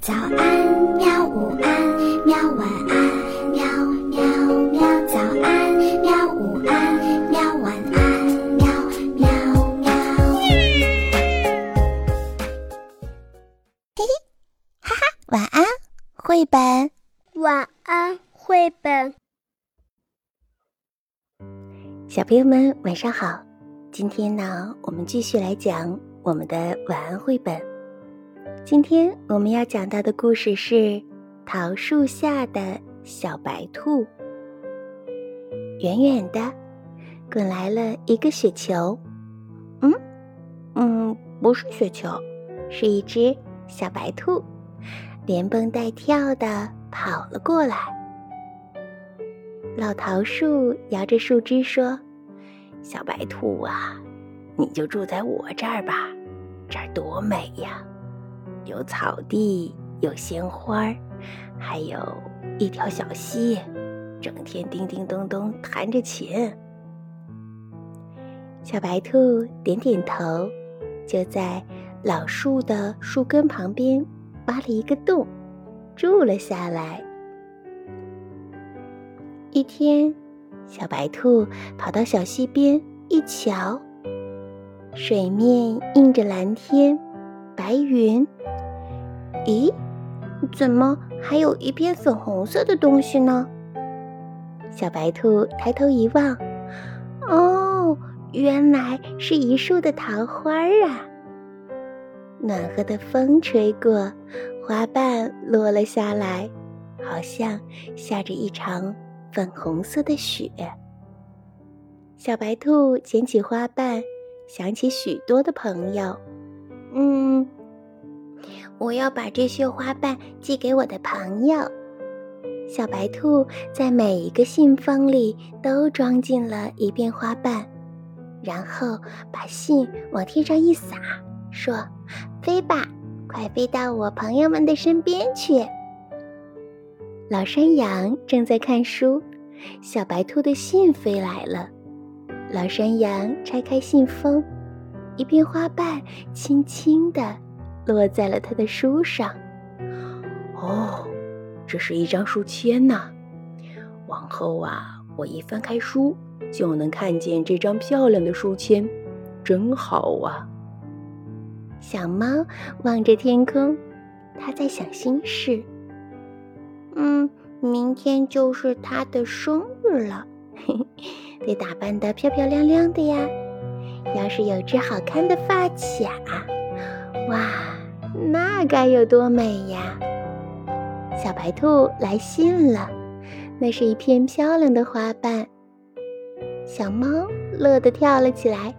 早安，喵！午安，喵！晚安，喵喵喵！早安，喵！午安，喵！晚安，喵喵喵！嘿嘿，哈哈，晚安，绘本。晚安，绘本。小朋友们，晚上好！今天呢，我们继续来讲我们的晚安绘本。今天我们要讲到的故事是《桃树下的小白兔》。远远的，滚来了一个雪球。嗯，嗯，不是雪球，是一只小白兔，连蹦带跳的跑了过来。老桃树摇着树枝说：“小白兔啊，你就住在我这儿吧，这儿多美呀！”有草地，有鲜花还有一条小溪，整天叮叮咚咚弹着琴。小白兔点点头，就在老树的树根旁边挖了一个洞，住了下来。一天，小白兔跑到小溪边一瞧，水面映着蓝天、白云。咦，怎么还有一片粉红色的东西呢？小白兔抬头一望，哦，原来是一树的桃花啊！暖和的风吹过，花瓣落了下来，好像下着一场粉红色的雪。小白兔捡起花瓣，想起许多的朋友，嗯。我要把这些花瓣寄给我的朋友。小白兔在每一个信封里都装进了一片花瓣，然后把信往天上一撒，说：“飞吧，快飞到我朋友们的身边去。”老山羊正在看书，小白兔的信飞来了。老山羊拆开信封，一片花瓣轻轻地。落在了他的书上。哦，这是一张书签呐！往后啊，我一翻开书就能看见这张漂亮的书签，真好啊！小猫望着天空，它在想心事。嗯，明天就是它的生日了，嘿嘿，得打扮得漂漂亮亮的呀。要是有只好看的发卡，哇！那该有多美呀！小白兔来信了，那是一片漂亮的花瓣。小猫乐得跳了起来，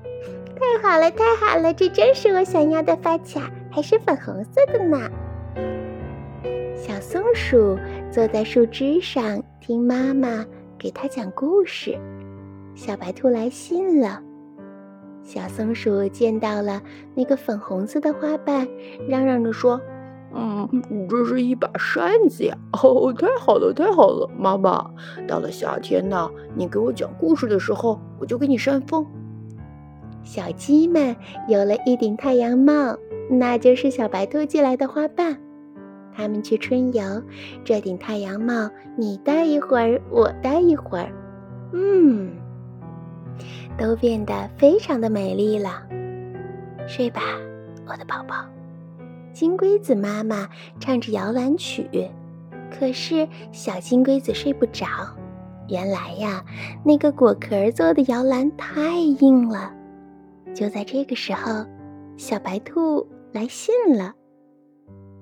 太好了，太好了，这真是我想要的发卡，还是粉红色的呢。小松鼠坐在树枝上听妈妈给它讲故事。小白兔来信了。小松鼠见到了那个粉红色的花瓣，嚷嚷着说：“嗯，这是一把扇子呀！哦，太好了，太好了！妈妈，到了夏天呢，你给我讲故事的时候，我就给你扇风。”小鸡们有了一顶太阳帽，那就是小白兔寄来的花瓣。他们去春游，这顶太阳帽你戴一会儿，我戴一会儿，嗯。都变得非常的美丽了。睡吧，我的宝宝。金龟子妈妈唱着摇篮曲，可是小金龟子睡不着。原来呀，那个果壳做的摇篮太硬了。就在这个时候，小白兔来信了。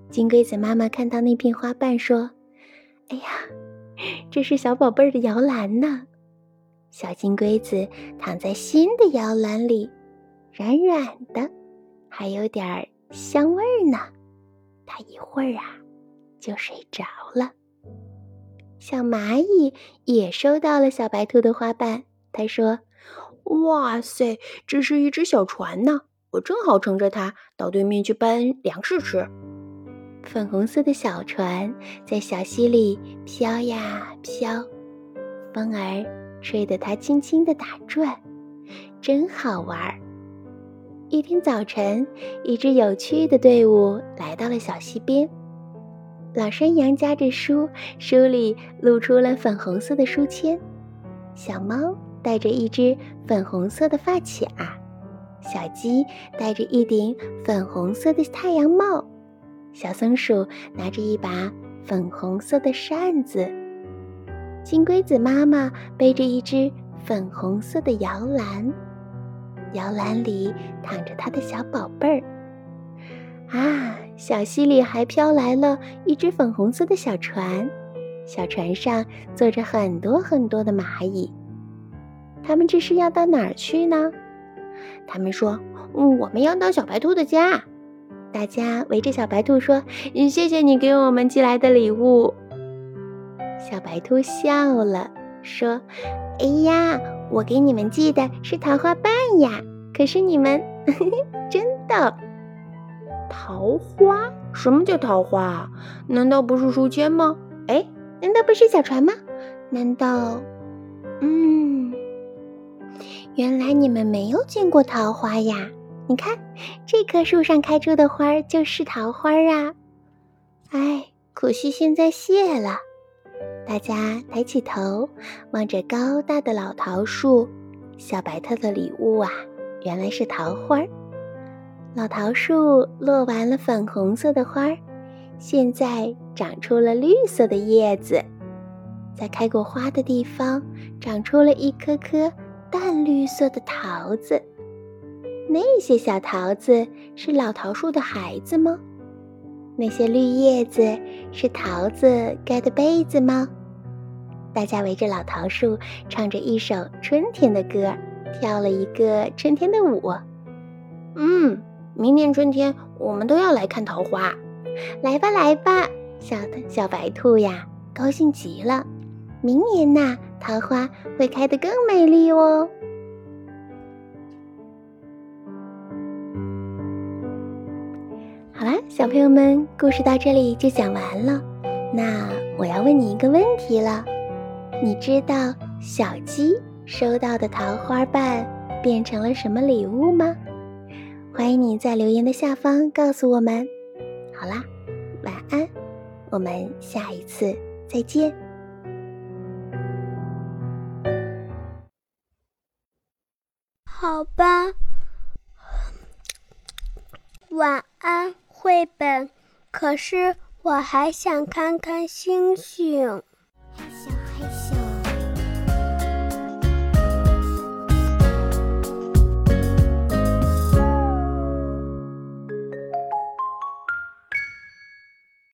金龟子妈妈看到那片花瓣，说：“哎呀，这是小宝贝儿的摇篮呢。”小金龟子躺在新的摇篮里，软软的，还有点香味儿呢。它一会儿啊，就睡着了。小蚂蚁也收到了小白兔的花瓣，它说：“哇塞，这是一只小船呢，我正好乘着它到对面去搬粮食吃。”粉红色的小船在小溪里飘呀飘，风儿。吹得它轻轻的打转，真好玩儿。一天早晨，一支有趣的队伍来到了小溪边。老山羊夹着书，书里露出了粉红色的书签。小猫戴着一只粉红色的发卡，小鸡戴着一顶粉红色的太阳帽，小松鼠拿着一把粉红色的扇子，金龟子妈妈背着一只粉红色的摇篮，摇篮里躺着它的小宝贝儿。啊！小溪里还飘来了一只粉红色的小船，小船上坐着很多很多的蚂蚁。他们这是要到哪儿去呢？他们说：“嗯，我们要到小白兔的家。”大家围着小白兔说：“谢谢你给我们寄来的礼物。”小白兔笑了，说：“哎呀，我给你们寄的是桃花瓣呀，可是你们 真的。”桃花？什么叫桃花？难道不是书签吗？哎，难道不是小船吗？难道……嗯，原来你们没有见过桃花呀！你看，这棵树上开出的花就是桃花啊！哎，可惜现在谢了。大家抬起头，望着高大的老桃树，小白兔的礼物啊，原来是桃花。老桃树落完了粉红色的花儿，现在长出了绿色的叶子，在开过花的地方长出了一颗颗淡绿色的桃子。那些小桃子是老桃树的孩子吗？那些绿叶子是桃子盖的被子吗？大家围着老桃树唱着一首春天的歌，跳了一个春天的舞。嗯。明年春天，我们都要来看桃花。来吧，来吧，小小白兔呀，高兴极了。明年呐，桃花会开得更美丽哦。好啦，小朋友们，故事到这里就讲完了。那我要问你一个问题了：你知道小鸡收到的桃花瓣变成了什么礼物吗？欢迎你在留言的下方告诉我们。好啦，晚安，我们下一次再见。好吧，晚安，绘本。可是我还想看看星星。开心。